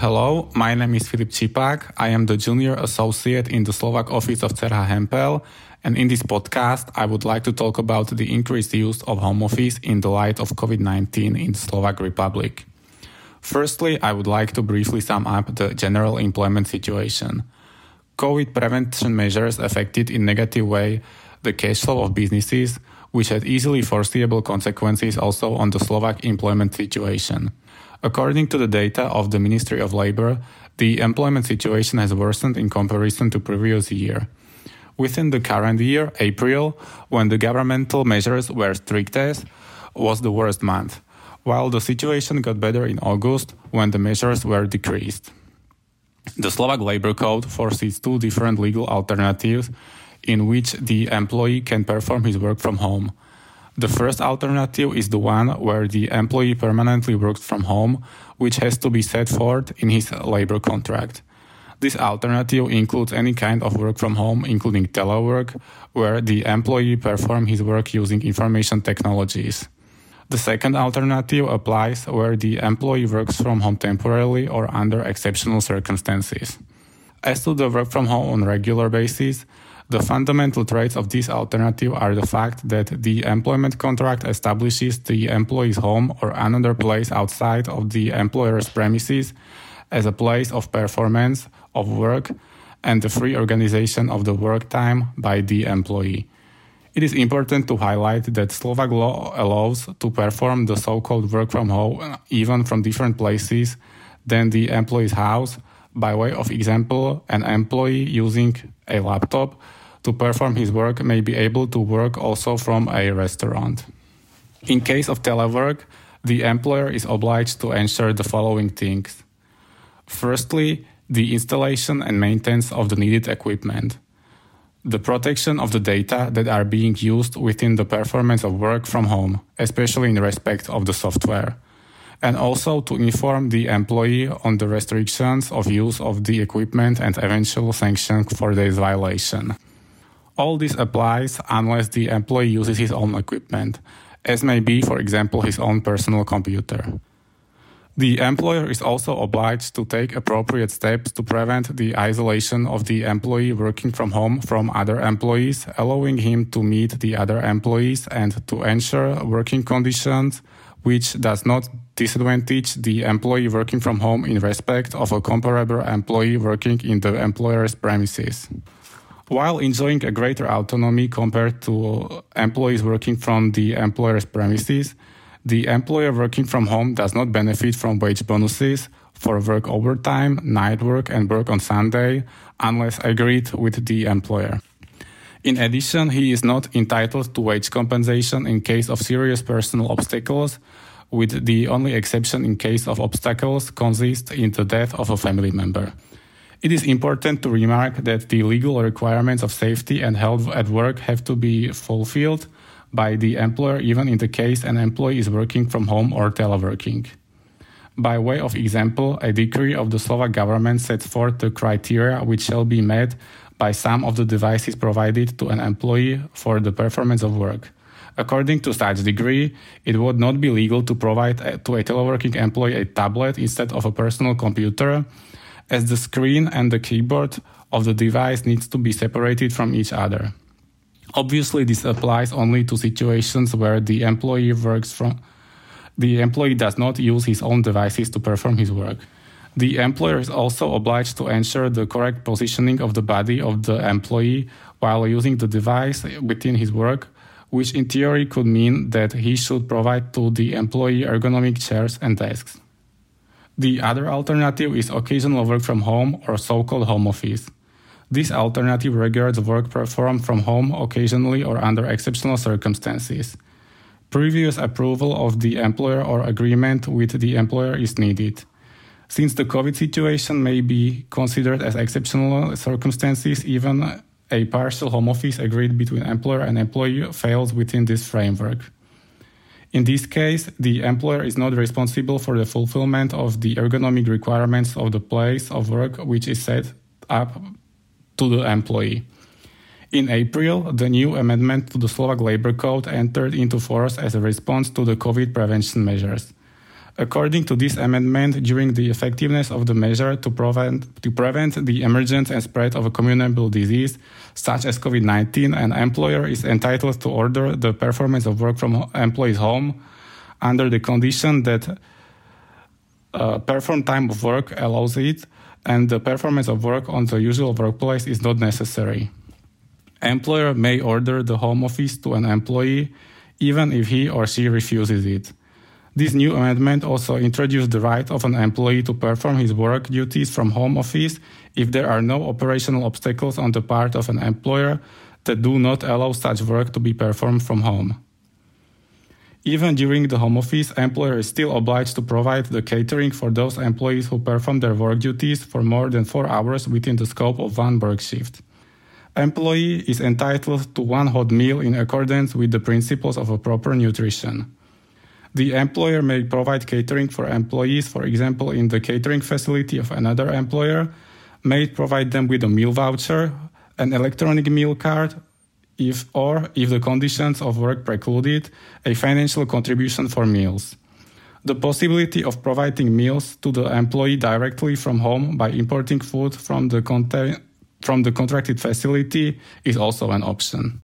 Hello, my name is Filip Čipák. I am the junior associate in the Slovak office of Cerha Hempel. And in this podcast, I would like to talk about the increased use of home office in the light of COVID 19 in the Slovak Republic. Firstly, I would like to briefly sum up the general employment situation. COVID prevention measures affected in negative way the cash flow of businesses, which had easily foreseeable consequences also on the Slovak employment situation. According to the data of the Ministry of Labor, the employment situation has worsened in comparison to previous year. Within the current year, April, when the governmental measures were strictest, was the worst month, while the situation got better in August when the measures were decreased. The Slovak Labor Code foresees two different legal alternatives in which the employee can perform his work from home. The first alternative is the one where the employee permanently works from home, which has to be set forth in his labor contract. This alternative includes any kind of work from home, including telework, where the employee performs his work using information technologies. The second alternative applies where the employee works from home temporarily or under exceptional circumstances. As to the work from home on regular basis, the fundamental traits of this alternative are the fact that the employment contract establishes the employee's home or another place outside of the employer's premises as a place of performance of work and the free organization of the work time by the employee. It is important to highlight that Slovak law allows to perform the so-called work from home even from different places than the employee's house. By way of example, an employee using a laptop to perform his work may be able to work also from a restaurant. In case of telework, the employer is obliged to ensure the following things. Firstly, the installation and maintenance of the needed equipment, the protection of the data that are being used within the performance of work from home, especially in respect of the software, and also to inform the employee on the restrictions of use of the equipment and eventual sanctions for this violation. All this applies unless the employee uses his own equipment, as may be, for example, his own personal computer. The employer is also obliged to take appropriate steps to prevent the isolation of the employee working from home from other employees, allowing him to meet the other employees and to ensure working conditions which does not disadvantage the employee working from home in respect of a comparable employee working in the employer's premises while enjoying a greater autonomy compared to employees working from the employer's premises, the employer working from home does not benefit from wage bonuses for work overtime, night work, and work on Sunday unless agreed with the employer. In addition, he is not entitled to wage compensation in case of serious personal obstacles, with the only exception in case of obstacles consist in the death of a family member. It is important to remark that the legal requirements of safety and health at work have to be fulfilled by the employer even in the case an employee is working from home or teleworking. By way of example, a decree of the Slovak government sets forth the criteria which shall be met by some of the devices provided to an employee for the performance of work. According to such decree, it would not be legal to provide uh, to a teleworking employee a tablet instead of a personal computer, as the screen and the keyboard of the device needs to be separated from each other. Obviously, this applies only to situations where the employee works from the employee does not use his own devices to perform his work. The employer is also obliged to ensure the correct positioning of the body of the employee while using the device within his work, which in theory could mean that he should provide to the employee ergonomic chairs and desks. The other alternative is occasional work from home or so-called home office. This alternative regards work performed from home occasionally or under exceptional circumstances. Previous approval of the employer or agreement with the employer is needed. Since the COVID situation may be considered as exceptional circumstances, even a partial home office agreed between employer and employee fails within this framework. In this case, the employer is not responsible for the fulfillment of the ergonomic requirements of the place of work which is set up to the employee. In April, the new amendment to the Slovak Labor Code entered into force as a response to the COVID prevention measures. According to this amendment, during the effectiveness of the measure to prevent, to prevent the emergence and spread of a communicable disease, such as COVID 19, an employer is entitled to order the performance of work from employee's home under the condition that uh, perform time of work allows it and the performance of work on the usual workplace is not necessary. Employer may order the home office to an employee even if he or she refuses it. This new amendment also introduced the right of an employee to perform his work duties from home office if there are no operational obstacles on the part of an employer that do not allow such work to be performed from home. Even during the home office, employer is still obliged to provide the catering for those employees who perform their work duties for more than 4 hours within the scope of one work shift. Employee is entitled to one hot meal in accordance with the principles of a proper nutrition. The employer may provide catering for employees, for example, in the catering facility of another employer, may provide them with a meal voucher, an electronic meal card, if or if the conditions of work preclude it, a financial contribution for meals. The possibility of providing meals to the employee directly from home by importing food from the, from the contracted facility is also an option.